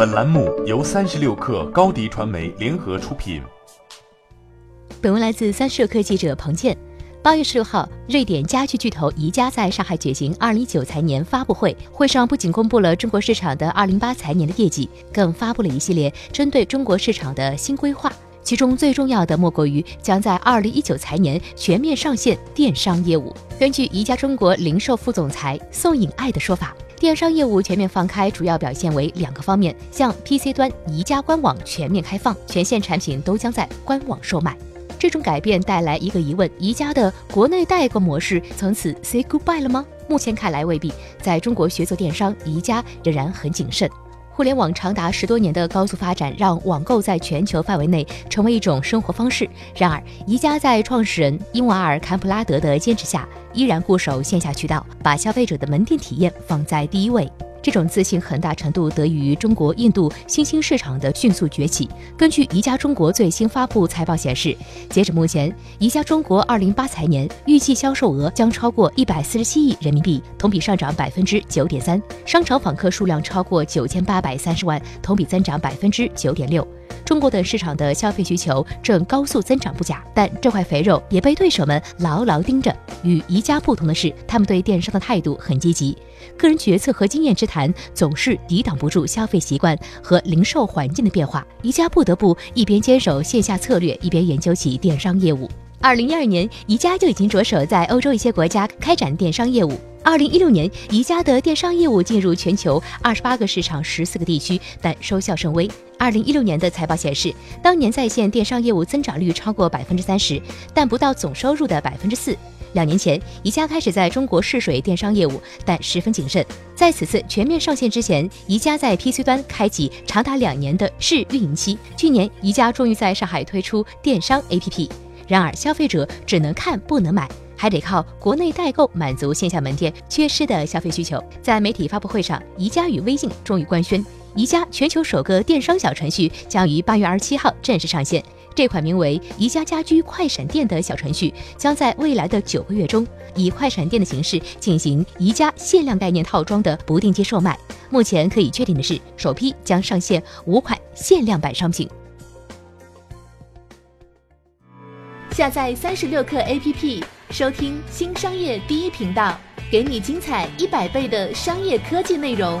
本栏目由三十六克高低传媒联合出品。本文来自三十六克记者彭健。八月十六号，瑞典家具巨头宜家在上海举行二零一九财年发布会，会上不仅公布了中国市场的二零八财年的业绩，更发布了一系列针对中国市场的新规划。其中最重要的莫过于将在二零一九财年全面上线电商业务。根据宜家中国零售副总裁宋颖爱的说法。电商业务全面放开，主要表现为两个方面：像 PC 端宜家官网全面开放，全线产品都将在官网售卖。这种改变带来一个疑问：宜家的国内代购模式从此 say goodbye 了吗？目前看来未必。在中国学做电商，宜家仍然很谨慎。互联网长达十多年的高速发展，让网购在全球范围内成为一种生活方式。然而，宜家在创始人伊瓦尔·坎普拉德的坚持下，依然固守线下渠道，把消费者的门店体验放在第一位。这种自信很大程度得益于中国、印度新兴市场的迅速崛起。根据宜家中国最新发布财报显示，截止目前，宜家中国二零八财年预计销售额将超过一百四十七亿人民币，同比上涨百分之九点三；商场访客数量超过九千八百三十万，同比增长百分之九点六。中国的市场的消费需求正高速增长不假，但这块肥肉也被对手们牢牢盯着。与宜家不同的是，他们对电商的态度很积极。个人决策和经验之谈总是抵挡不住消费习惯和零售环境的变化。宜家不得不一边坚守线下策略，一边研究起电商业务。二零一二年，宜家就已经着手在欧洲一些国家开展电商业务。二零一六年，宜家的电商业务进入全球二十八个市场、十四个地区，但收效甚微。二零一六年的财报显示，当年在线电商业务增长率超过百分之三十，但不到总收入的百分之四。两年前，宜家开始在中国试水电商业务，但十分谨慎。在此次全面上线之前，宜家在 PC 端开启长达两年的试运营期。去年，宜家终于在上海推出电商 APP，然而消费者只能看不能买。还得靠国内代购满足线下门店缺失的消费需求。在媒体发布会上，宜家与微信终于官宣，宜家全球首个电商小程序将于八月二十七号正式上线。这款名为“宜家家居快闪店”的小程序，将在未来的九个月中，以快闪店的形式进行宜家限量概念套装的不定期售卖。目前可以确定的是，首批将上线五款限量版商品。下载三十六课 APP。收听新商业第一频道，给你精彩一百倍的商业科技内容。